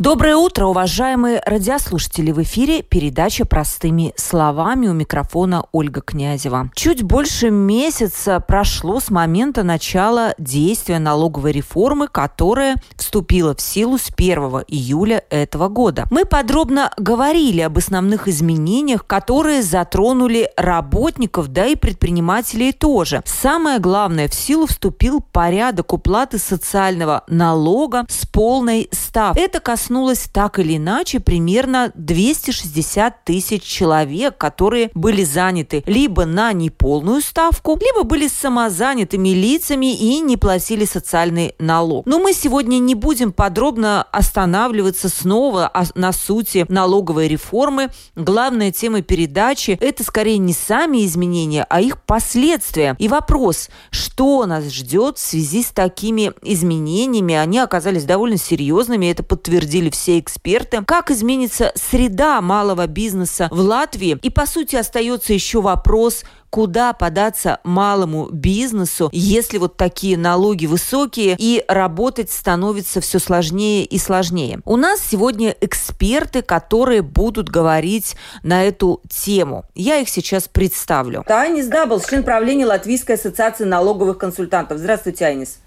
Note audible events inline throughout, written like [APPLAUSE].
Доброе утро, уважаемые радиослушатели! В эфире передача «Простыми словами» у микрофона Ольга Князева. Чуть больше месяца прошло с момента начала действия налоговой реформы, которая вступила в силу с 1 июля этого года. Мы подробно говорили об основных изменениях, которые затронули работников, да и предпринимателей тоже. Самое главное, в силу вступил порядок уплаты социального налога с полной ставкой. Это коснулось коснулось так или иначе примерно 260 тысяч человек, которые были заняты либо на неполную ставку, либо были самозанятыми лицами и не платили социальный налог. Но мы сегодня не будем подробно останавливаться снова на сути налоговой реформы. Главная тема передачи – это скорее не сами изменения, а их последствия. И вопрос, что нас ждет в связи с такими изменениями, они оказались довольно серьезными, это подтвердили обсудили все эксперты, как изменится среда малого бизнеса в Латвии. И, по сути, остается еще вопрос, куда податься малому бизнесу, если вот такие налоги высокие и работать становится все сложнее и сложнее. У нас сегодня эксперты, которые будут говорить на эту тему. Я их сейчас представлю. Айнис Даблс, член правления Латвийской ассоциации налоговых консультантов. Здравствуйте, Айнис.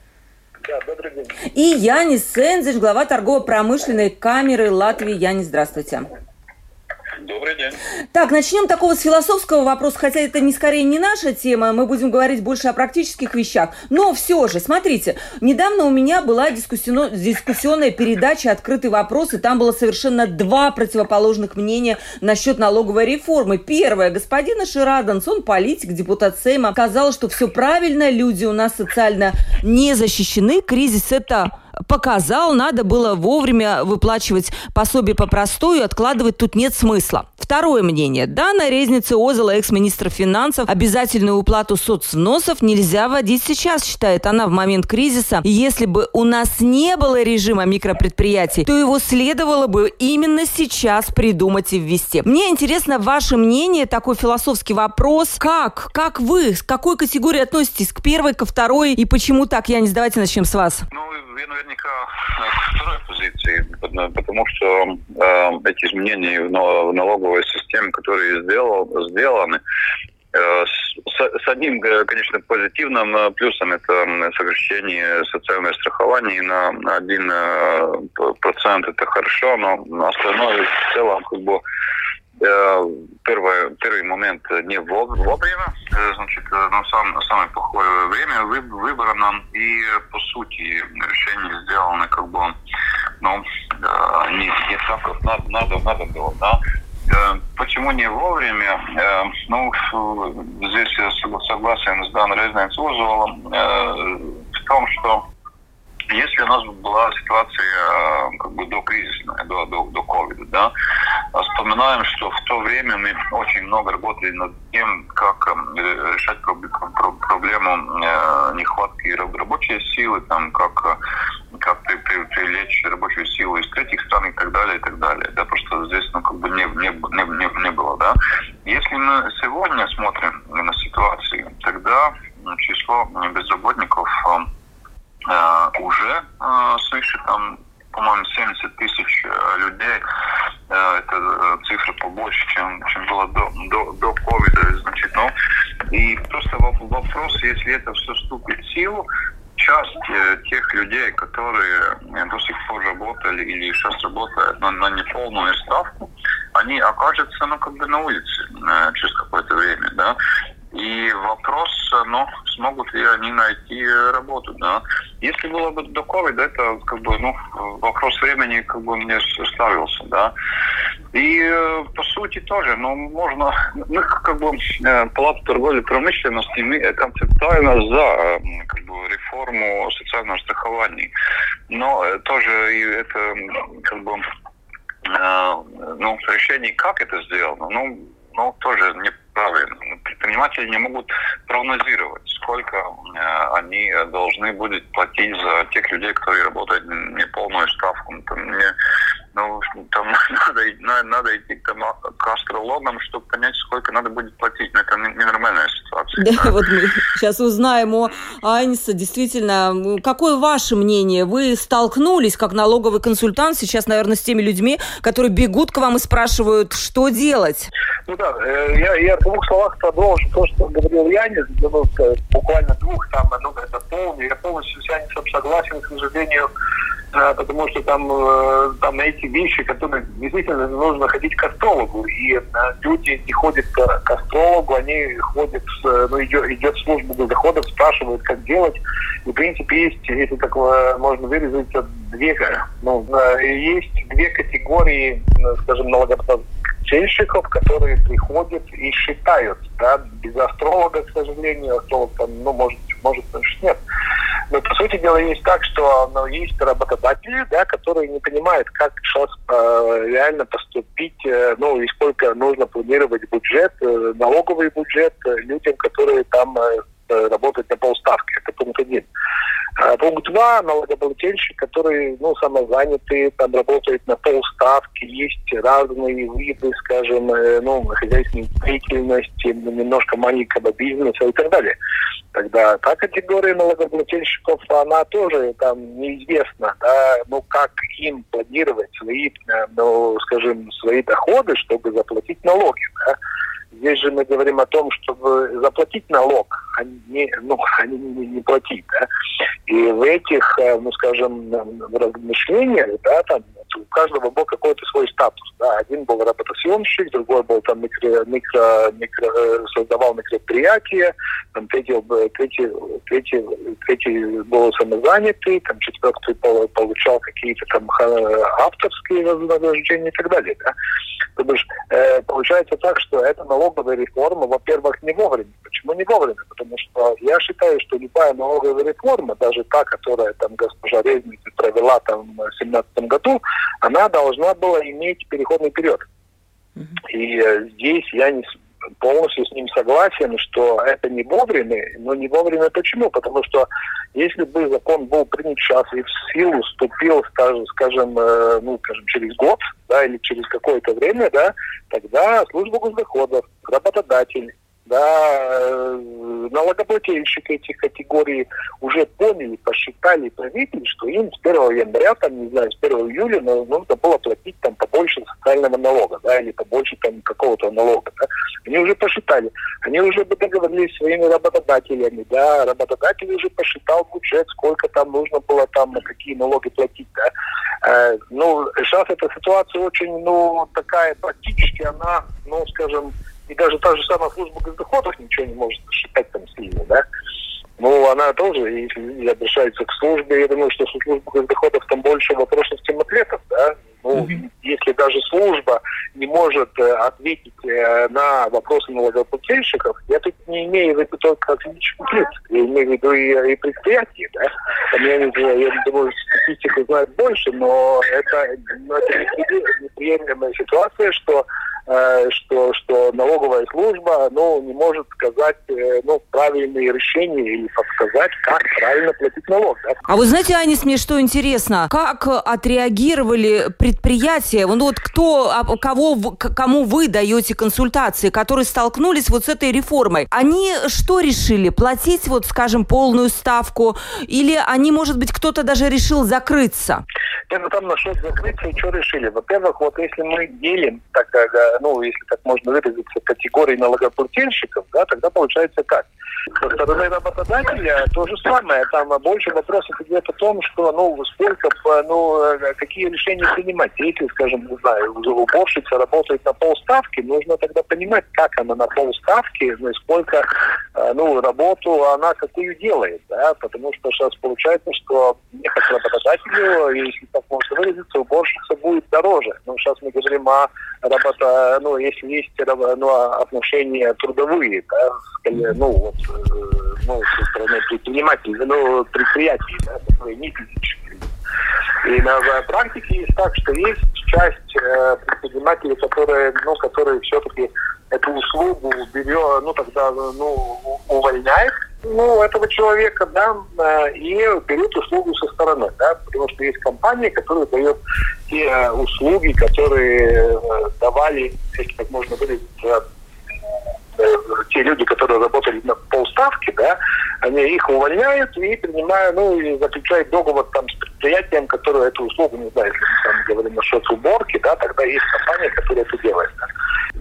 День. И Янис Эндзиньш, глава торгово-промышленной камеры Латвии. Янис, здравствуйте. Добрый день. Так, начнем такого с философского вопроса, хотя это не скорее не наша тема, мы будем говорить больше о практических вещах. Но все же, смотрите, недавно у меня была дискуссион... дискуссионная передача «Открытый вопрос», и там было совершенно два противоположных мнения насчет налоговой реформы. Первое, господин Шираданс, он политик, депутат Сейма, сказал, что все правильно, люди у нас социально не защищены, кризис это показал, надо было вовремя выплачивать пособие по простую, откладывать тут нет смысла. Второе мнение. Данная резница Озела, экс-министра финансов, обязательную уплату соцвносов нельзя вводить сейчас, считает она в момент кризиса. если бы у нас не было режима микропредприятий, то его следовало бы именно сейчас придумать и ввести. Мне интересно ваше мнение, такой философский вопрос. Как? Как вы? С какой категории относитесь? К первой, ко второй? И почему так? Я не давайте начнем с вас. Ну, я наверняка к второй позиции, потому что э, эти изменения в налоговой системе, которые сделал, сделаны, э, с, с одним, э, конечно, позитивным э, плюсом это сокращение социального страхования на 1%. Это хорошо, но остальное в целом как бы первый, первый момент не вовремя, значит, на сам, самое плохое время выбрано, и по сути решение сделано как бы, ну, не, не так, как надо, надо, надо было, да. Почему не вовремя? Ну, здесь я согласен с Даной Резниц-Узовым в том, что если у нас была ситуация как бы до кризисная, до, до, до ковида, да, вспоминаем, что в то время мы очень много работали над тем, как э, решать проблему э, нехватки рабочей силы, там, как, как привлечь рабочую силу из третьих стран и так далее, и так далее. Да, просто здесь ну, как бы не, не, не, не было. Да. Если мы сегодня смотрим на ситуацию, тогда число безработников э, уже свыше там по-моему, 70 тысяч э, людей. Э, это э, цифра побольше, чем, чем было до, до, до ковида. Значит, ну, и просто вопрос, если это все вступит в силу, часть тех людей, которые до сих пор работали или сейчас работают неполную ставку, они окажутся, ну, как бы на улице через какое-то время, да. И вопрос, ну, смогут ли они найти работу, да. Если было бы до ковида, это как бы, ну, вопрос времени как бы мне ставился, да. И э, по сути тоже, ну, можно, мы как бы э, Палата торговли промышленности, мы концептуально за э, как бы, реформу социального страхования. Но тоже и это как бы ну, решение, как это сделано, ну, ну, тоже не правильно. Предприниматели не могут прогнозировать, сколько э, они должны будут платить за тех людей, которые работают не полную ставку. Там, не, ну, там [LAUGHS] надо, надо, идти к, астрологам, чтобы понять, сколько надо будет платить. Но это ненормальная [LAUGHS] Да, вот мы сейчас узнаем о Айниса. Действительно, какое ваше мнение? Вы столкнулись как налоговый консультант сейчас, наверное, с теми людьми, которые бегут к вам и спрашивают, что делать? Ну да, э, я, я в двух словах продолжу то, что говорил Янис, буквально двух, там, ну, это полный, я полностью с Янисом согласен, к сожалению, э, потому что там, э, там эти вещи, которые действительно нужно ходить к астрологу, и люди не ходят к астрологу, они ходят, ну, идет, идет служба доходов, спрашивают, как делать, и, в принципе, есть, если так можно выразиться, две, ну, есть две категории, скажем, налогоплательщиков, чельщиков, которые приходят и считают, да, без астролога, к сожалению, астролог там, ну, может, может, значит, нет. Но, по сути дела, есть так, что ну, есть работодатели, да, которые не понимают, как сейчас э, реально поступить, э, ну, и сколько нужно планировать бюджет, э, налоговый бюджет э, людям, которые там э, э работают на полставки. Это пункт один. А пункт два, налогоплательщик, который, ну, самозанятый, там работает на полставки, есть разные виды, скажем, э, ну, хозяйственной деятельности, немножко маленького бизнеса и так далее. Тогда та категория налогоплательщиков, она тоже там неизвестна, да, ну, как им планировать свои, э, ну, скажем, свои доходы, чтобы заплатить налоги, да. Здесь же мы говорим о том, чтобы заплатить налог, а не, ну, [LAUGHS] а не, не, не платить. Да? И в этих, э, ну, скажем, размышлениях, да, там у каждого был какой-то свой статус. Да. Один был работосъемщик, другой был там микро, микро, микро, э, создавал микропредприятие, там третий, третий, третий, третий был самозанятый, там четвертый получал какие-то там авторские вознаграждения и так далее. Да. То бишь, э, получается так, что эта налоговая реформа, во-первых, не вовремя. Почему не вовремя? Потому что я считаю, что любая налоговая реформа, даже та, которая там госпожа Резница провела там в 2017 году, она должна была иметь переходный период. И э, здесь я не полностью с ним согласен, что это не вовремя, но не вовремя почему? Потому что если бы закон был принят сейчас и в силу вступил, скажем, скажем, э, ну, скажем, через год, да, или через какое-то время, да, тогда служба госдоходов, работодатель, да, э, налогоплательщики этих категорий уже поняли, посчитали, проверили, что им с 1 января, там, не знаю, с 1 июля нужно было платить там побольше социального налога, да, или побольше там какого-то налога, да. Они уже посчитали, они уже договорились с своими работодателями, да, работодатель уже посчитал бюджет, сколько там нужно было там, на какие налоги платить, да. Э, ну, сейчас эта ситуация очень, ну, такая практически, она, ну, скажем, и даже та же самая служба госдоходов ничего не может считать там сильно, да. Ну, она тоже, если люди обращаются к службе, я думаю, что служба госдоходов там больше вопросов, чем ответов, да. Ну, mm-hmm. если даже служба не может э, ответить э, на вопросы налогоплательщиков, я тут не имею в виду только физических лиц, я имею в виду и, и предприятия, да. Там, я, не знаю, я думаю, статистику знают больше, но это, но это неприемлемая ситуация, что Э, что, что налоговая служба ну, не может сказать ну, правильные решения или подсказать, как правильно платить налог. Да? А вы знаете, Анис, мне что интересно, как отреагировали предприятия, ну вот кто, а, кого, кому вы даете консультации, которые столкнулись вот с этой реформой, они что решили? Платить вот, скажем, полную ставку или они, может быть, кто-то даже решил закрыться? Это там насчет закрытия, что решили? Во-первых, вот если мы делим, так, ну, если так можно выразиться, категории налогоплательщиков, да, тогда получается как? Со стороны работодателя то же самое. Там больше вопросов идет о том, что, ну, сколько, ну, какие решения принимать. Если, скажем, не знаю, уборщица работает на полставки, нужно тогда понимать, как она на полставки, ну, и сколько, ну, работу она какую делает, да, потому что сейчас получается, что ехать работодателю, если так можно выразиться, уборщица будет дороже. Но сейчас мы говорим о работа, ну, если есть ну, отношения трудовые, да, ну, вот, э, ну, со стороны предпринимателей, ну, предприятий, да, которые не физические. И на практике есть так, что есть часть э, предпринимателей, которые, ну, которые все-таки эту услугу берет, ну, тогда, ну, увольняет, ну, этого человека, да, э, и берет услугу со стороны, да, потому что есть компании, которые дают те услуги, которые э, давали, если так можно выразиться, те люди, которые работали на полставки, да, они их увольняют и принимают, ну, и заключают договор там с предприятием, которое эту услугу, не знаю, если мы там говорим насчет уборки, да, тогда есть компания, которая это делает. Да.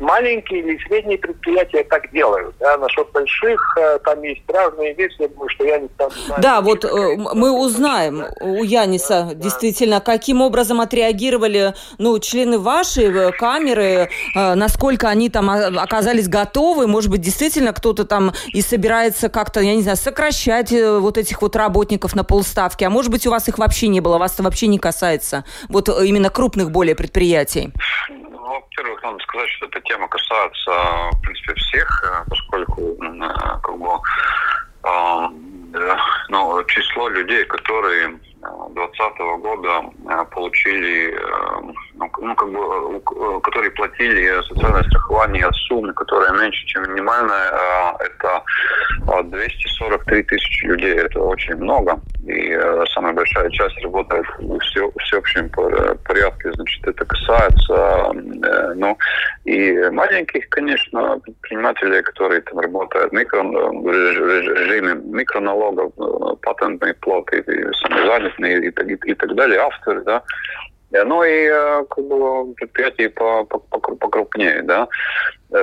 Маленькие или средние предприятия так делают. Да. Насчет больших, э, там есть разные вещи, я думаю, что я не знаю. Да, вот э, мы узнаем у Яниса да, действительно, да. каким образом отреагировали ну, члены вашей э, камеры, насколько они там оказались готовы, может быть, действительно кто-то там и собирается как-то, я не знаю, сокращать вот этих вот работников на полставки, а может быть, у вас их вообще не было, вас это вообще не касается, вот именно крупных более предприятий? Ну, во-первых, надо сказать, что эта тема касается, в принципе, всех, э, поскольку э, как бы, ну, число людей, которые 2020 года э, получили, ну, как бы, которые платили социальное страхование от суммы, которая меньше, чем минимальная, это 243 тысячи людей. Это очень много. И э, самая большая часть работает в все, всеобщем порядке, значит, это касается, э, ну, и маленьких, конечно, предпринимателей, которые там работают в микро, в режиме микроналогов, э, патентные платы, и самозанятые и, и, и так далее, авторы, да, ну и э, как бы, предприятий покрупнее, да.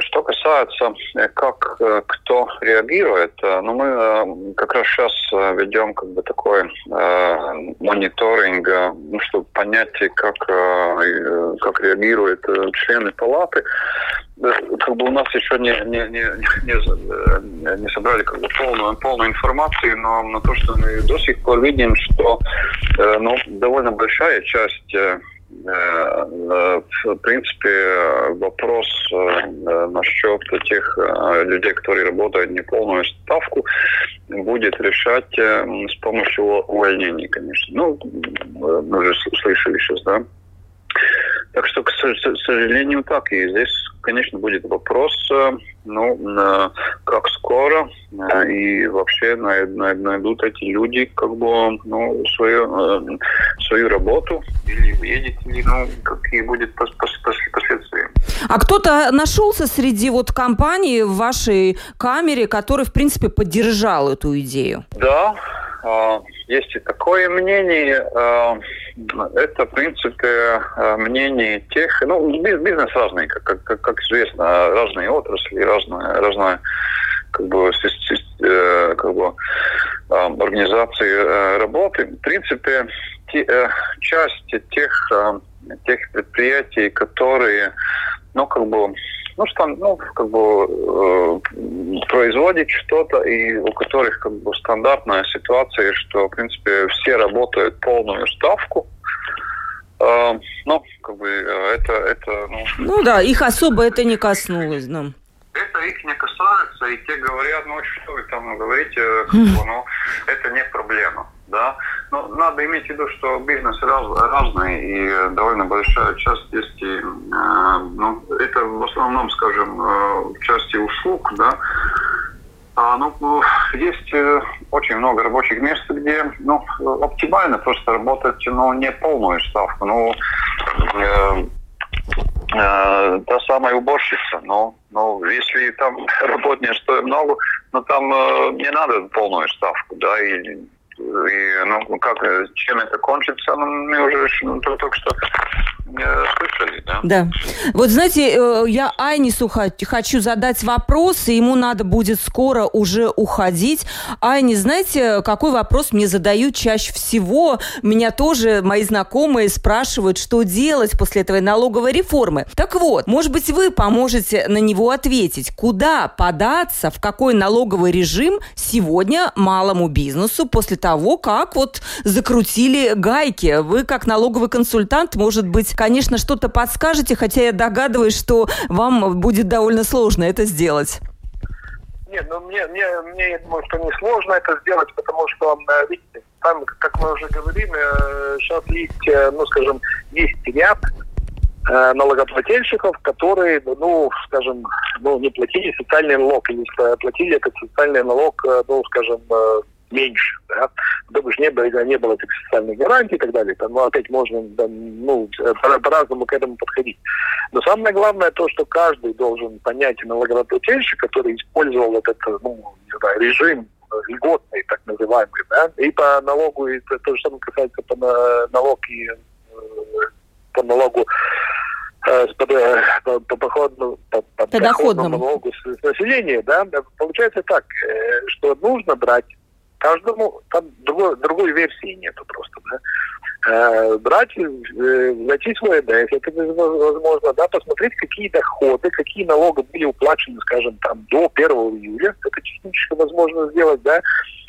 Что касается, э, как э, кто реагирует, ну мы как раз сейчас ведем как бы такой э, мониторинг, ну, чтобы понять, как, как реагируют члены палаты. Как бы у нас еще не, не, не, не, не собрали как бы полную, полную информацию, но на то, что мы до сих пор видим, что ну, довольно большая часть Э, в принципе, вопрос э, насчет тех э, людей, которые работают неполную ставку, будет решать с помощью увольнений, конечно. Ну, мы уже слышали сейчас, да? Так что, к сожалению, так. И здесь, конечно, будет вопрос, э, ну, как скоро э, и вообще найдут эти люди как бы, ну, свою, э, свою работу или уедет, или, ну, какие будут последствия. А кто-то нашелся среди вот компаний в вашей камере, который, в принципе, поддержал эту идею? Да, есть и такое мнение. А, это, в принципе, мнение тех... Ну, бизнес разный, как, как, как известно, разные отрасли, разная, разная как бы, э, как бы организации э, работы. В принципе, те, э, часть тех, тех предприятий, которые, ну, как бы, ну, что, ну, как бы э, производит что-то, и у которых как бы стандартная ситуация, что, в принципе, все работают полную ставку, э, ну, как бы э, это, это, ну... Ну да, их особо это не коснулось, да. Это их не касается, и те говорят, ну, что вы там говорите, как бы, ну, это не проблема да. Но надо иметь в виду, что бизнес раз, разный, и довольно большая часть есть, и, э, ну, это в основном, скажем, э, части услуг, да. А, ну, есть э, очень много рабочих мест, где ну, оптимально просто работать ну, не полную ставку. Ну, э, э, та самая уборщица, но, но если там [LAUGHS] работнее стоит много, но там э, не надо полную ставку, да, и и, ну, как, э, чем это кончится, ну, мы уже ну, только что слышали, да? Да. Вот знаете, э, я Айнису хочу задать вопрос, и ему надо будет скоро уже уходить. Айни, знаете, какой вопрос мне задают чаще всего? Меня тоже мои знакомые спрашивают, что делать после этой налоговой реформы. Так вот, может быть, вы поможете на него ответить. Куда податься, в какой налоговый режим сегодня малому бизнесу после того, того, как вот закрутили гайки. Вы, как налоговый консультант, может быть, конечно, что-то подскажете, хотя я догадываюсь, что вам будет довольно сложно это сделать. Нет, ну мне, мне, мне я думаю, что не сложно это сделать, потому что, э, видите, там, как мы уже говорим, сейчас э, есть, э, ну, скажем, есть ряд налогоплательщиков, которые, ну, скажем, ну, не платили социальный налог, или платили этот социальный налог, ну, скажем, меньше, да, чтобы не было, не было этих социальных гарантий и так далее. Там, ну, опять можно да, ну, по-разному к этому подходить. Но самое главное то, что каждый должен понять налогоплательщик, который использовал этот ну, не знаю, режим льготный, так называемый, да, и по налогу, и то, то же самое касается по налогу и э, по налогу э, по, по, по, походному, по, по, по доходному налогу с, с населения, да, получается так, э, что нужно брать каждому, там другой, другой версии нету просто, да, э, брать, найти свой НДС, это возможно, да, посмотреть, какие доходы, какие налоги были уплачены, скажем, там, до 1 июля, это технически возможно сделать, да,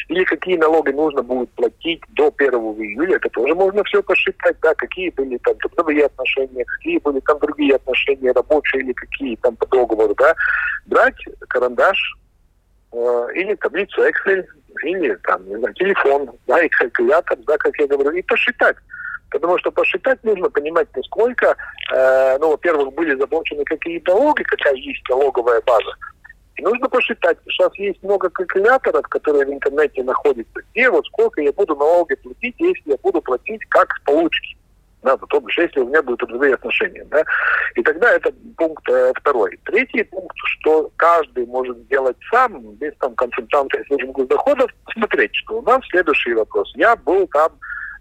или какие налоги нужно будет платить до 1 июля, это тоже можно все посчитать, да, какие были там трудовые отношения, какие были там другие отношения, рабочие или какие там по договору, да, брать карандаш или таблицу Excel, или там, не знаю, телефон, да, и калькулятор, да, как я говорю, и посчитать. Потому что посчитать нужно понимать, насколько, э, ну, во-первых, были заблочены какие налоги, какая есть налоговая база. И нужно посчитать. Сейчас есть много калькуляторов, которые в интернете находятся, где вот сколько я буду налоги платить, если я буду платить как с получки надо, то бишь, если у меня будут трудовые отношения. Да? И тогда это пункт э, второй. Третий пункт, что каждый может сделать сам, без там консультанта из службы госдоходов, смотреть, что у нас следующий вопрос. Я был там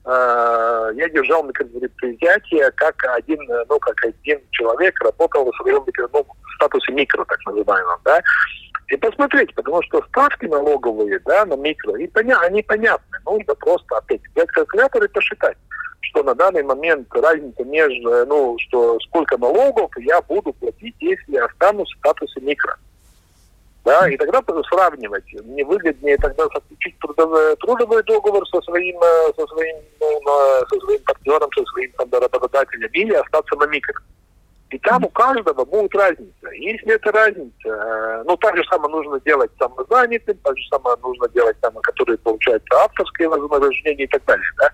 э, я держал микропредприятие как один, ну, как один человек, работал в своем ну, статусе микро, так называемом, да, и посмотреть, потому что ставки налоговые, да, на микро, и поня они понятны, нужно просто опять взять калькулятор и посчитать что на данный момент разница между, ну, что сколько налогов я буду платить, если останусь в статусе микро. Да, и тогда сравнивать. Мне выгоднее тогда заключить трудовой, трудовой договор со своим, э, со своим, ну, со своим партнером, со своим там, работодателем или остаться на микро. И там у каждого будет разница. Если эта разница, э, ну, так же самое нужно делать самозанятым, так же самое нужно делать там, которые получают авторские вознаграждения и так далее, да.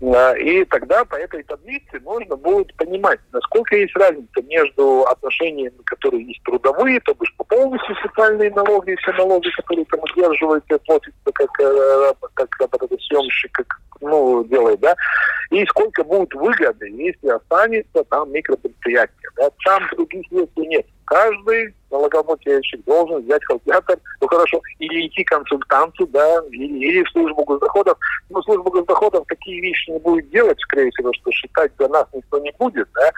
И тогда по этой таблице можно будет понимать, насколько есть разница между отношениями, которые есть трудовые, то бишь по полностью социальные налоги, все налоги, которые там удерживаются, платятся как, э, как работодатель, как ну, делает, да, и сколько будет выгоды, если останется там микропредприятие. Да. Там других версий нет. Каждый налогоплательщик должен взять калькулятор, ну хорошо, или идти к консультанту, да, или, или в службу госдоходов. Но служба госдоходов такие вещи не будет делать, скорее всего, что считать за нас никто не будет, да.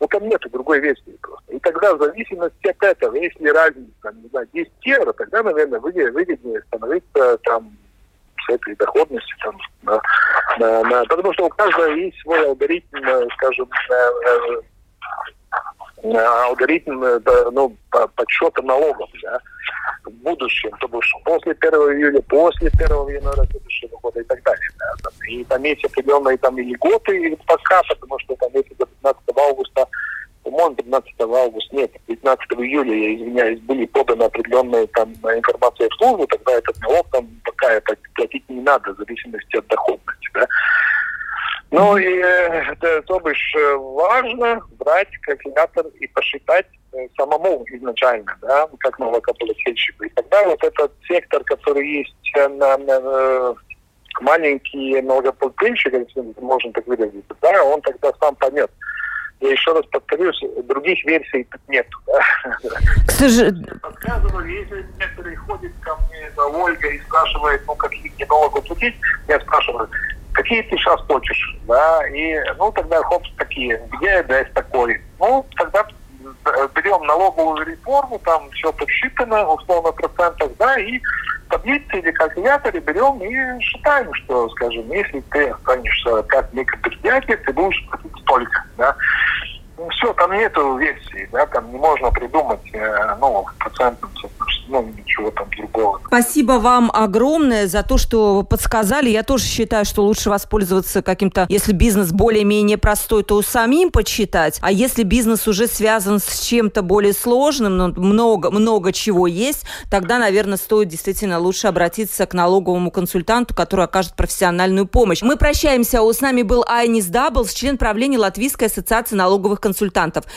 Ну, там нет другой версии просто. И тогда в зависимости от этого, если разница, не знаю, 10 евро, тогда, наверное, выгоднее становиться там с этой доходности там, на, на, на, потому что у каждого есть свой алгоритм, э, скажем, э, э, алгоритм ну, подсчета налогов да, в будущем, то бишь после 1 июля, после 1 января следующего года и так далее. Да, там, и там есть определенные там и льготы пока, потому что там если до 15 августа по-моему, 15 августа, нет, 15 июля, я извиняюсь, были поданы определенные там информация в службу, тогда этот налог там пока платить не надо, в зависимости от доходности, да. Ну и это, то бишь, важно брать калькулятор и посчитать э, самому изначально, да, как налогоплательщику. И тогда вот этот сектор, который есть на, на, на э, маленькие налогоплательщики, если можно так выразиться, да, он тогда сам поймет, я еще раз повторюсь, других версий тут нет. Подсказывали, если некоторые ходят ко мне, Ольга, и спрашивает, ну, какие мне налоги платить, я спрашиваю, какие ты сейчас хочешь, да, и, ну, тогда, хоп, такие, где ДС такой? Ну, тогда берем налоговую реформу, там все подсчитано, условно, процентах, да, и таблицы или калькуляторы берем и считаем, что, скажем, если ты останешься как микропредприятие, ты будешь платить столько, да. Ну, все, там нету версии, да, там не можно придумать, э, ну, процентном ну, ничего там другого. Спасибо вам огромное за то, что подсказали. Я тоже считаю, что лучше воспользоваться каким-то, если бизнес более-менее простой, то самим подсчитать. А если бизнес уже связан с чем-то более сложным, но много, много чего есть, тогда, наверное, стоит действительно лучше обратиться к налоговому консультанту, который окажет профессиональную помощь. Мы прощаемся. С нами был Айнис Даблс, член правления Латвийской ассоциации налоговых консультантов.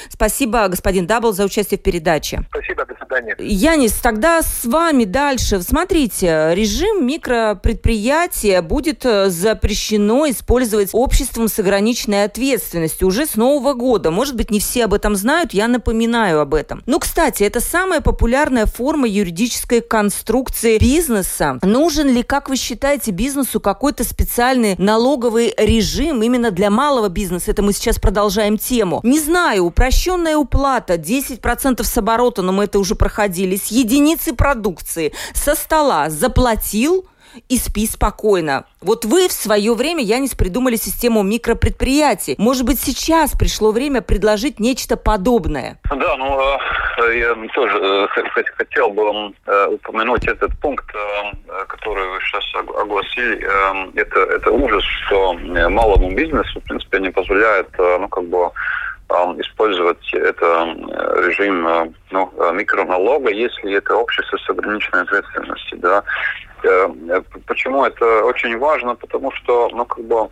Спасибо, господин Дабл, за участие в передаче. Спасибо, до свидания. Янис, тогда тогда с вами дальше. Смотрите, режим микропредприятия будет э, запрещено использовать обществом с ограниченной ответственностью уже с Нового года. Может быть, не все об этом знают, я напоминаю об этом. Ну, кстати, это самая популярная форма юридической конструкции бизнеса. Нужен ли, как вы считаете, бизнесу какой-то специальный налоговый режим именно для малого бизнеса? Это мы сейчас продолжаем тему. Не знаю, упрощенная уплата, 10% с оборота, но мы это уже проходили, с единицы продукции, со стола заплатил, и спи спокойно. Вот вы в свое время, Янис, придумали систему микропредприятий. Может быть, сейчас пришло время предложить нечто подобное? Да, ну, э, я тоже э, хотел бы э, упомянуть этот пункт, который вы сейчас огласили. Это, это ужас, что малому бизнесу, в принципе, не позволяет, ну, как бы, использовать это режим ну, микроналога, если это общество с ограниченной ответственностью. Да. Э, почему это очень важно? Потому что, ну, как бы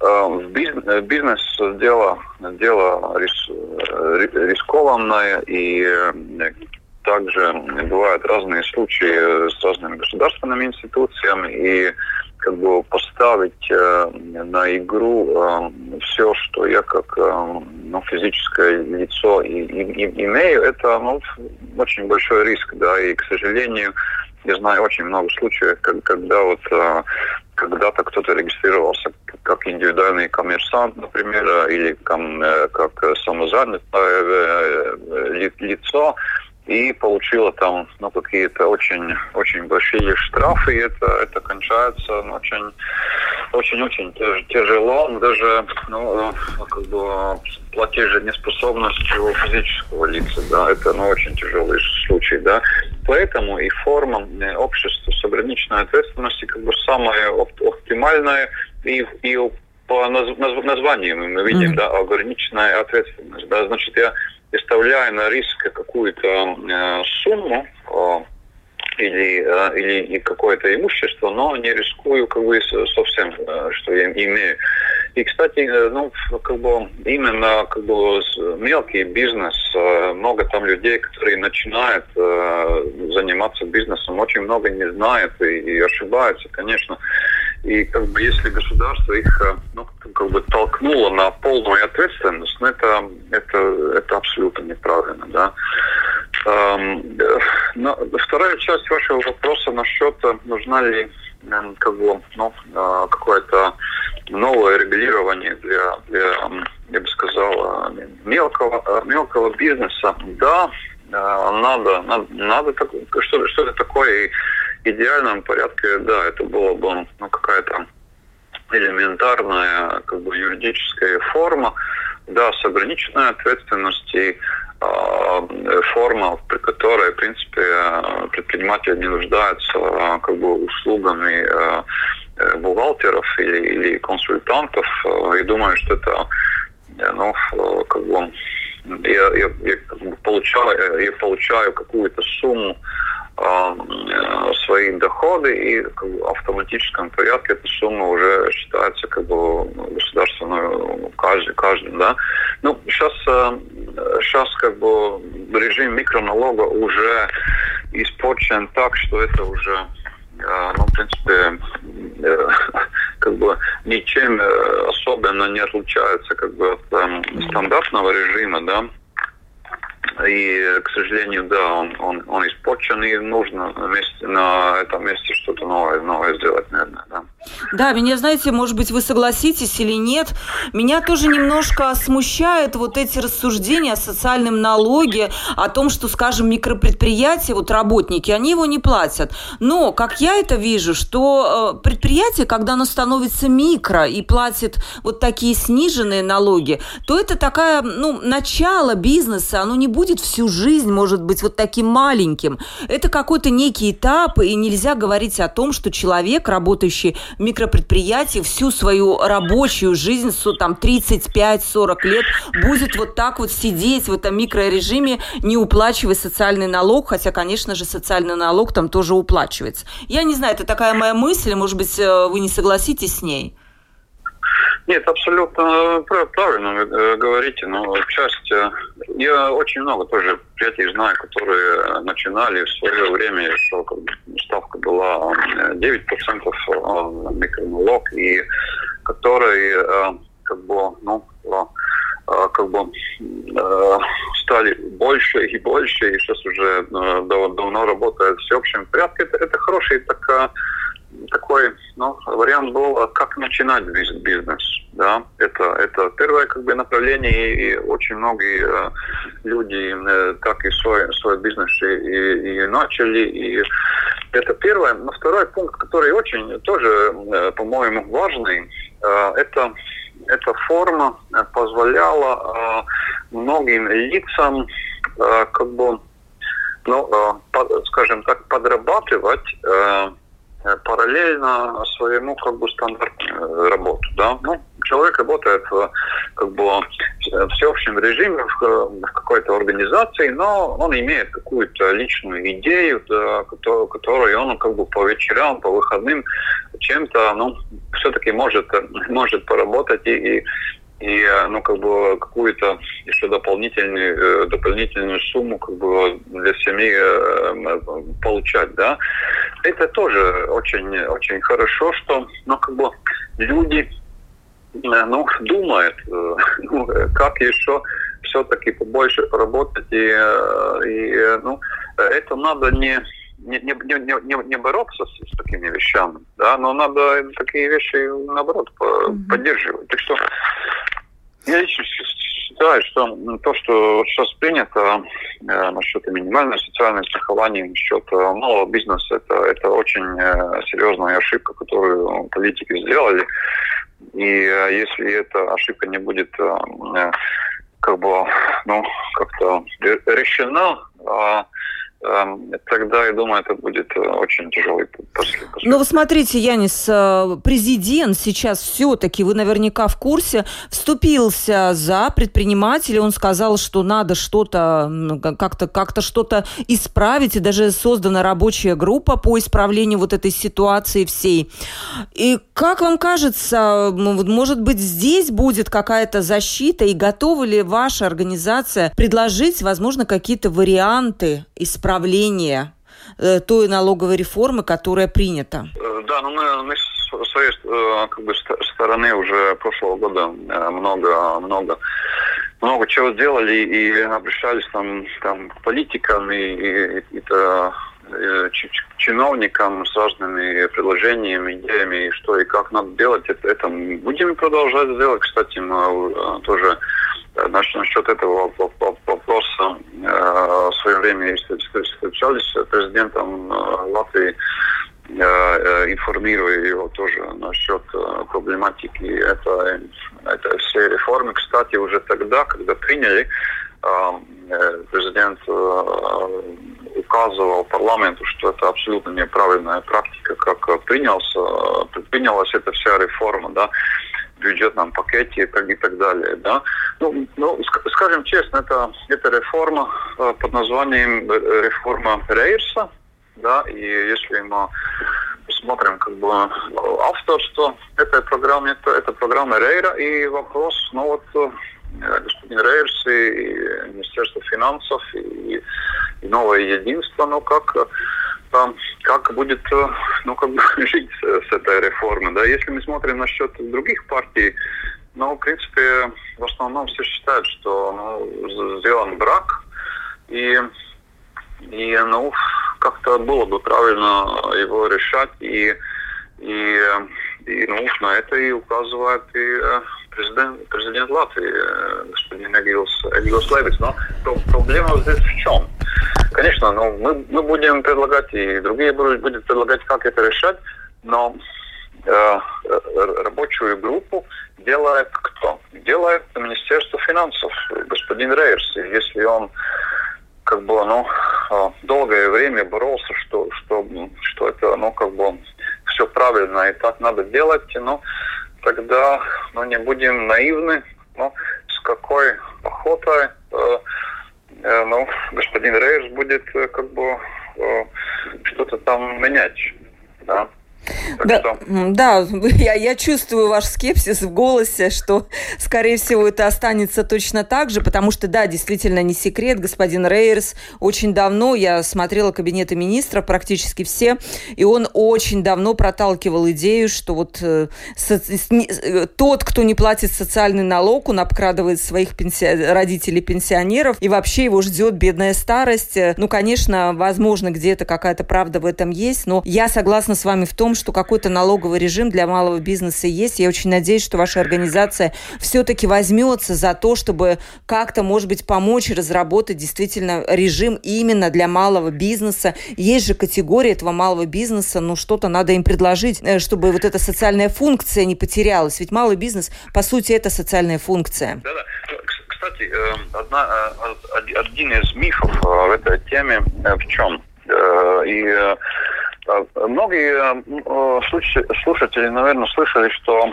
э, бизнес дело, дело рискованное и также бывают разные случаи с разными государственными институциями и как бы поставить э, на игру э, все, что я как э, ну, физическое лицо и, и, и имею, это ну, очень большой риск, да, и, к сожалению, я знаю очень много случаев, когда вот когда-то кто-то регистрировался как индивидуальный коммерсант, например, или э, как самозанятое лицо, и получила там ну, какие-то очень очень большие штрафы, и это, это кончается ну, очень очень-очень тяжело, даже ну, как бы платеженеспособностью физического лица, да, это ну, очень тяжелый случай, да. Поэтому и форма э, общества с ограниченной ответственностью как бы самая оптимальная и, и по названию мы видим, mm-hmm. да, ограниченная ответственность, да, значит, я выставляя на риск какую-то э, сумму э, или, э, или какое-то имущество, но не рискую как бы совсем, э, что я имею. И, кстати, э, ну, как бы именно как бы мелкий бизнес, э, много там людей, которые начинают заниматься бизнесом, очень много не знают и, и ошибаются, конечно. И как бы если государство их э, ну, как бы толкнуло на полную ответственность, ну это, это, это абсолютно неправильно, да. Эм, но вторая часть вашего вопроса насчет, э, нужна ли эм, как бы, ну, э, какое-то новое регулирование для, для, я бы сказал, мелкого, мелкого бизнеса. Да, надо, надо, надо что, что-то такое идеальном порядке, да, это было бы ну, какая-то элементарная как бы юридическая форма, да, с ограниченной ответственностью, э, форма, при которой, в принципе, предприниматель не нуждается э, как бы услугами э, бухгалтеров или, или консультантов. И думаю, что это ну, как бы я, я, я получаю, я получаю какую-то сумму Э, свои доходы и как бы, в автоматическом порядке эта сумма уже считается как бы государственной каждый, каждым, да. Ну, сейчас, сейчас э, как бы режим микроналога уже испорчен так, что это уже э, ну, в принципе, [LAUGHS] как бы ничем особенно не отличается как бы от стандартного режима, да. И, к сожалению, да, он, он, он испорчен, и нужно вместе, на этом месте что-то новое, новое сделать, наверное, да. Да, меня, знаете, может быть, вы согласитесь или нет, меня тоже немножко смущают вот эти рассуждения о социальном налоге, о том, что, скажем, микропредприятия, вот работники, они его не платят. Но, как я это вижу, что э, предприятие, когда оно становится микро и платит вот такие сниженные налоги, то это такая, ну, начало бизнеса, оно не будет всю жизнь, может быть, вот таким маленьким. Это какой-то некий этап, и нельзя говорить о том, что человек, работающий в микропредприятии, всю свою рабочую жизнь, там 35-40 лет, будет вот так вот сидеть в этом микрорежиме, не уплачивая социальный налог, хотя, конечно же, социальный налог там тоже уплачивается. Я не знаю, это такая моя мысль, может быть, э, вы не согласитесь с ней? Нет, абсолютно правильно вы говорите, но часть... Я очень много тоже предприятий знаю, которые начинали в свое время, что ставка была 9% микроналог, и которые как бы, ну, как бы стали больше и больше, и сейчас уже давно работает в всеобщем порядке. Это, это хороший так, такой ну, вариант был, как начинать бизнес. Да? Это, это первое как бы, направление, и очень многие люди так и свой, свой бизнес и, и начали. И это первое. Но второй пункт, который очень тоже, по-моему, важный, это эта форма э, позволяла э, многим лицам э, как бы, ну, скажем так, подрабатывать параллельно своему как бы стандартную работу, да. Ну, человек работает как бы в всеобщем режиме в, в какой-то организации, но он имеет какую-то личную идею, да, которую, которую он как бы по вечерам, по выходным чем-то, ну, все-таки может, может поработать и, и и ну как бы какую-то еще дополнительную э, дополнительную сумму как бы для семьи э, получать, да. Это тоже очень очень хорошо, что ну как бы люди э, ну думают, [LAUGHS] ну, как еще все-таки побольше поработать и, и ну это надо не не, не, не, не бороться с, с такими вещами, да, но надо такие вещи, наоборот, mm-hmm. поддерживать. Так что я лично считаю, что то, что сейчас принято э, насчет минимального социального страхования, насчет э, малого бизнеса, это, это очень э, серьезная ошибка, которую политики сделали. И э, если эта ошибка не будет э, э как бы, ну, как-то решена, э, тогда, я думаю, это будет э, очень тяжелый путь после. Ну, вы смотрите, Янис, э, президент сейчас все-таки, вы наверняка в курсе, вступился за предпринимателей. Он сказал, что надо что-то, как-то как что-то исправить, и даже создана рабочая группа по исправлению вот этой ситуации всей. И как вам кажется, может быть, здесь будет какая-то защита, и готова ли ваша организация предложить, возможно, какие-то варианты исправления исправления э, той налоговой реформы, которая принята? Э, да, ну мы, мы с своей э, как бы, стороны уже прошлого года много, много много чего сделали и обращались там, там к политикам и, и, и, и чиновникам с разными предложениями, идеями, что и как надо делать. Это, это будем продолжать делать. Кстати, мы тоже насчет этого вопроса. В свое время встречались с президентом Латвии, информируя его тоже насчет проблематики это, это все реформы. Кстати, уже тогда, когда приняли, президент указывал парламенту, что это абсолютно неправильная практика, как принялся, принялась эта вся реформа, да, бюджетном пакете и так, и так далее. Да? Ну, ну, скажем честно, это, это реформа э, под названием э, реформа Рейерса. Да? И если мы посмотрим как бы авторство этой программы, это, это программа Рейра. И вопрос, ну вот э, господин Рейерс и Министерство финансов и, и новое единство, ну как как будет э, ну, как бы [LAUGHS] жить с, с этой реформой. Да? Если мы смотрим насчет других партий, ну, в принципе, в основном все считают, что ну, сделан брак, и, и ну, как-то было бы правильно его решать, и, и, и ну, на это и указывает и э, президент, президент Латвии, э, господин Эгилс, Эгилс Левиц. Но проблема здесь в чем? Конечно, ну, мы, мы будем предлагать, и другие будут предлагать, как это решать, но э, рабочую группу делает кто? Делает Министерство финансов, господин Рейерс. Если он как бы, ну, э, долгое время боролся, что, что, что это, ну, как бы, все правильно и так надо делать, ну, тогда, ну, не будем наивны, ну, с какой охотой э, Э, ну, господин Рейс будет э, как бы э, что-то там менять. Да. Да, что... да [LAUGHS] я, я чувствую ваш скепсис в голосе, что, скорее всего, это останется точно так же, потому что, да, действительно не секрет, господин Рейерс очень давно, я смотрела кабинеты министров, практически все, и он очень давно проталкивал идею, что вот э, со, э, тот, кто не платит социальный налог, он обкрадывает своих пенси... родителей-пенсионеров, и вообще его ждет бедная старость. Ну, конечно, возможно, где-то какая-то правда в этом есть, но я согласна с вами в том, что какой-то налоговый режим для малого бизнеса есть. Я очень надеюсь, что ваша организация все-таки возьмется за то, чтобы как-то, может быть, помочь разработать действительно режим именно для малого бизнеса. Есть же категория этого малого бизнеса, ну что-то надо им предложить, э, чтобы вот эта социальная функция не потерялась. Ведь малый бизнес, по сути, это социальная функция. Кстати, э, одна, э, один из мифов в этой теме в чем? И Многие слушатели, наверное, слышали, что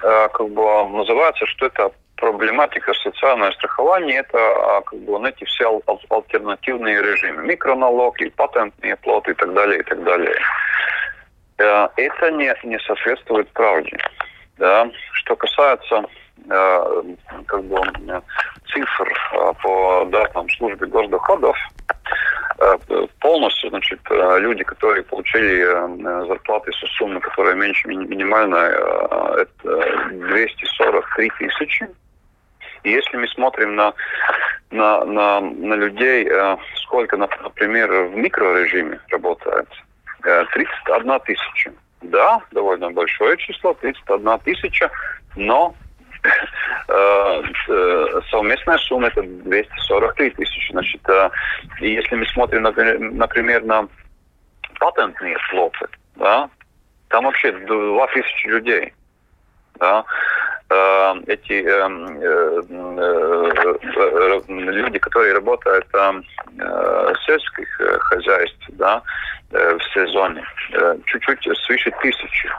как бы называется, что это проблематика социального страхования, это как бы, эти все альтернативные режимы. Микроналоги, патентные плоты и так далее, и так далее. Это не, не соответствует правде. Да? Что касается как бы, цифр по датам службы госдоходов, Э, полностью, значит, э, люди, которые получили э, зарплаты со суммы, которая меньше минимальной, это 243 тысячи. И если мы смотрим на, на, на, на людей, сколько, например, в микрорежиме работает, 31 тысяча. Да, довольно большое число, 31 тысяча, но Э, э, совместная сумма это 243 тысячи. Значит, э, и если мы смотрим, например, на патентные слоты, да, там вообще 2 тысячи людей. Да, эти люди, которые работают в сельских хозяйствах, да, в сезоне, чуть-чуть свыше тысячи.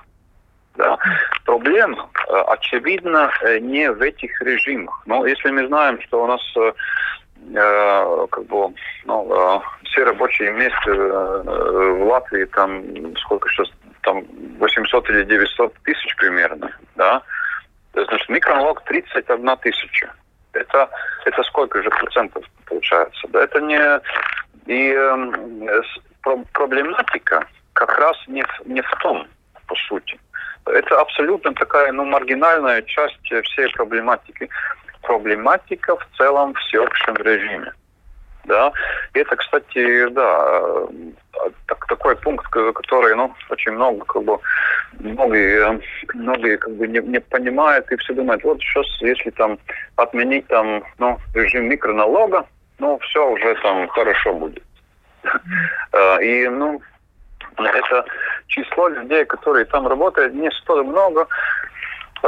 Да. Проблема, э, очевидно, э, не в этих режимах. Но если мы знаем, что у нас э, э как бы, ну, все рабочие места в Латвии, там, сколько сейчас, там, 800 или 900 тысяч примерно, да, значит, микроналог 31 тысяча. Это, это сколько же процентов получается? Да, это не... И э, проблематика как раз не в, не в том, по сути это абсолютно такая, ну, маргинальная часть всей проблематики. Проблематика в целом всеобщем режиме. Да. Это, кстати, да, так, такой пункт, который, ну, очень много, как бы, многие, многие, как бы, не, не понимают и все думают, вот сейчас, если там отменить там, ну, режим микроналога, ну, все уже там хорошо будет. [LAUGHS] И, ну, это число людей, которые там работают, не столь много,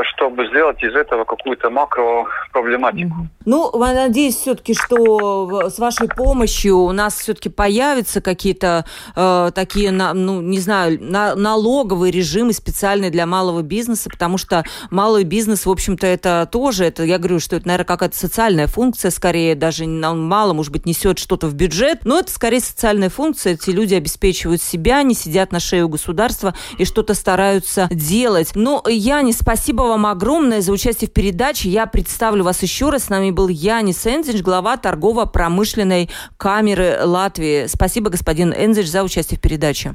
чтобы сделать из этого какую-то макро-проблематику. Ну, надеюсь все-таки, что с вашей помощью у нас все-таки появятся какие-то э, такие, ну, не знаю, на, налоговые режимы специальные для малого бизнеса, потому что малый бизнес, в общем-то, это тоже, это, я говорю, что это, наверное, какая-то социальная функция, скорее, даже мало, может быть, несет что-то в бюджет, но это скорее социальная функция. Эти люди обеспечивают себя, не сидят на шее у государства и что-то стараются делать. Но, Яне, Спасибо вам огромное за участие в передаче. Я представлю вас еще раз. С нами был Янис Энзич, глава торгово-промышленной камеры Латвии. Спасибо, господин Энзич, за участие в передаче.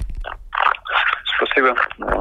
Спасибо.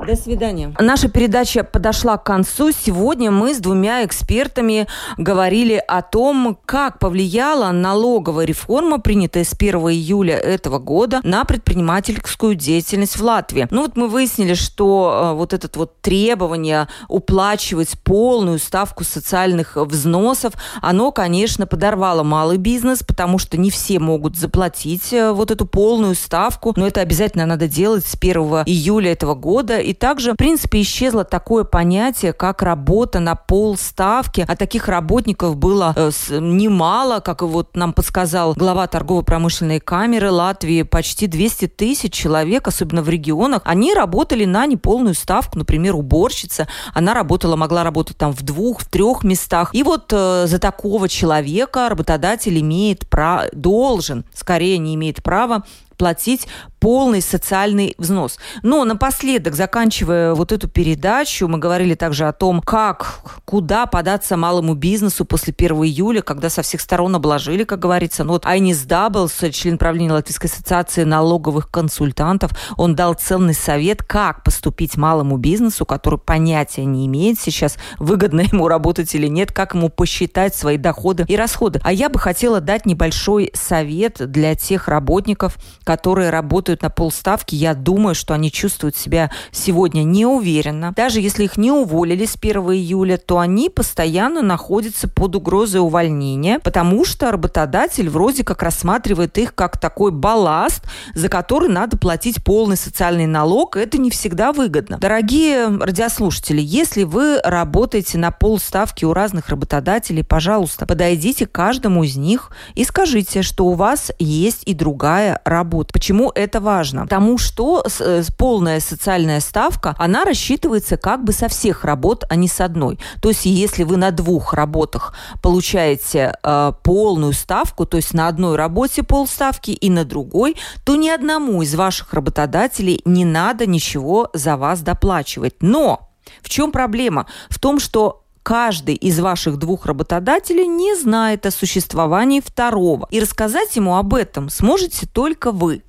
До свидания. Наша передача подошла к концу. Сегодня мы с двумя экспертами говорили о том, как повлияла налоговая реформа, принятая с 1 июля этого года, на предпринимательскую деятельность в Латвии. Ну вот мы выяснили, что э, вот это вот требование уплачивать полную ставку социальных взносов, оно, конечно, подорвало малый бизнес, потому что не все могут заплатить э, вот эту полную ставку, но это обязательно надо делать с 1 июля этого этого года. И также, в принципе, исчезло такое понятие, как работа на полставки. А таких работников было э, немало, как вот нам подсказал глава торгово-промышленной камеры Латвии, почти 200 тысяч человек, особенно в регионах. Они работали на неполную ставку, например, уборщица. Она работала, могла работать там в двух, в трех местах. И вот э, за такого человека работодатель имеет право, должен, скорее не имеет права платить полный социальный взнос. Но напоследок, заканчивая вот эту передачу, мы говорили также о том, как, куда податься малому бизнесу после 1 июля, когда со всех сторон обложили, как говорится. Ну вот Айнис Даблс, член правления Латвийской ассоциации налоговых консультантов, он дал ценный совет, как поступить малому бизнесу, который понятия не имеет сейчас, выгодно [LAUGHS] ему работать или нет, как ему посчитать свои доходы и расходы. А я бы хотела дать небольшой совет для тех работников, которые работают на полставки. Я думаю, что они чувствуют себя сегодня неуверенно. Даже если их не уволили с 1 июля, то они постоянно находятся под угрозой увольнения, потому что работодатель вроде как рассматривает их как такой балласт, за который надо платить полный социальный налог. Это не всегда выгодно. Дорогие радиослушатели, если вы работаете на полставки у разных работодателей, пожалуйста, подойдите к каждому из них и скажите, что у вас есть и другая работа. Почему это важно? Потому что э, полная социальная ставка, она рассчитывается как бы со всех работ, а не с одной. То есть если вы на двух работах получаете э, полную ставку, то есть на одной работе полставки и на другой, то ни одному из ваших работодателей не надо ничего за вас доплачивать. Но в чем проблема? В том, что каждый из ваших двух работодателей не знает о существовании второго. И рассказать ему об этом сможете только вы.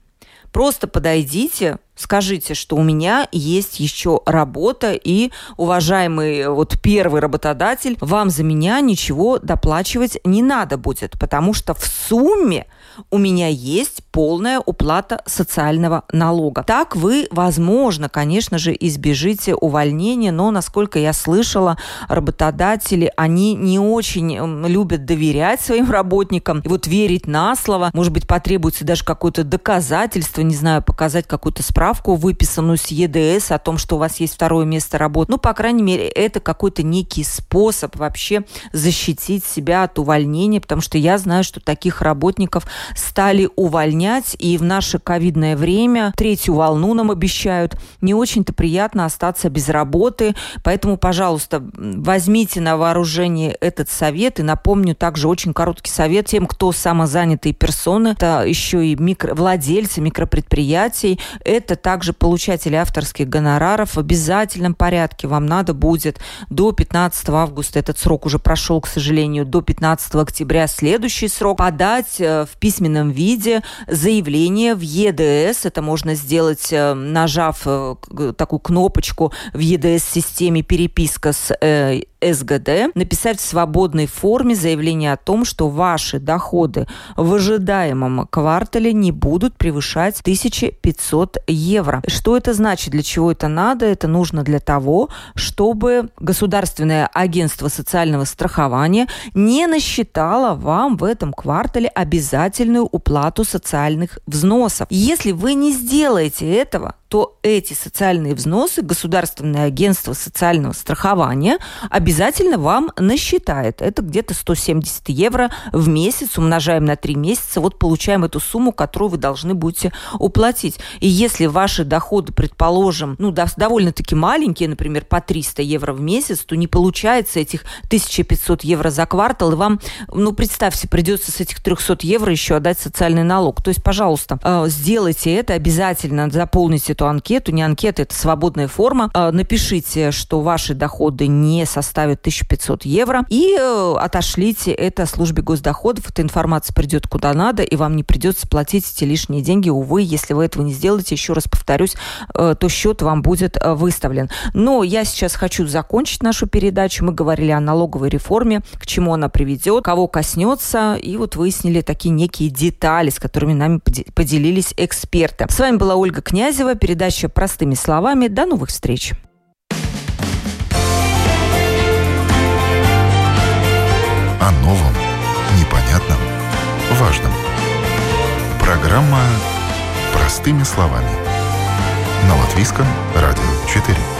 Просто подойдите, скажите, что у меня есть еще работа, и, уважаемый вот первый работодатель, вам за меня ничего доплачивать не надо будет, потому что в сумме у меня есть полная уплата социального налога. Так вы, возможно, конечно же, избежите увольнения, но, насколько я слышала, работодатели, они не очень любят доверять своим работникам и вот верить на слово. Может быть, потребуется даже какое-то доказательство, не знаю, показать какую-то справку, выписанную с ЕДС о том, что у вас есть второе место работы. Ну, по крайней мере, это какой-то некий способ вообще защитить себя от увольнения, потому что я знаю, что таких работников стали увольнять, и в наше ковидное время третью волну нам обещают. Не очень-то приятно остаться без работы, поэтому, пожалуйста, возьмите на вооружение этот совет, и напомню также очень короткий совет тем, кто самозанятые персоны, это еще и микро, владельцы микропредприятий, это также получатели авторских гонораров в обязательном порядке. Вам надо будет до 15 августа, этот срок уже прошел, к сожалению, до 15 октября следующий срок, подать э, в письменном виде заявление в ЕДС. Это можно сделать, э, нажав э, такую кнопочку в ЕДС-системе переписка с СГД, написать в свободной форме заявление о том, что ваши доходы в ожидаемом квартале не будут превышать 1500 евро. Что это значит? Для чего это надо? Это нужно для того, чтобы Государственное агентство социального страхования не насчитало вам в этом квартале обязательную уплату социальных взносов. Если вы не сделаете этого, то эти социальные взносы Государственное агентство социального страхования обязательно вам насчитает. Это где-то 170 евро в месяц, умножаем на 3 месяца, вот получаем эту сумму, которую вы должны будете уплатить. И если ваши доходы, предположим, ну, довольно-таки маленькие, например, по 300 евро в месяц, то не получается этих 1500 евро за квартал, и вам, ну, представьте, придется с этих 300 евро еще отдать социальный налог. То есть, пожалуйста, э, сделайте это, обязательно заполните эту анкету. Не анкета, это свободная форма. А, напишите, что ваши доходы не составят 1500 евро и э, отошлите это службе госдоходов. Эта информация придет куда надо, и вам не придется платить эти лишние деньги. Увы, если вы этого не сделаете, еще раз повторюсь, э, то счет вам будет э, выставлен. Но я сейчас хочу закончить нашу передачу. Мы говорили о налоговой реформе, к чему она приведет, кого коснется, и вот выяснили такие некие детали, с которыми нами поделились эксперты. С вами была Ольга Князева, Передача «Простыми словами». До новых встреч! О новом, непонятном, важном. Программа «Простыми словами». На Латвийском радио 4.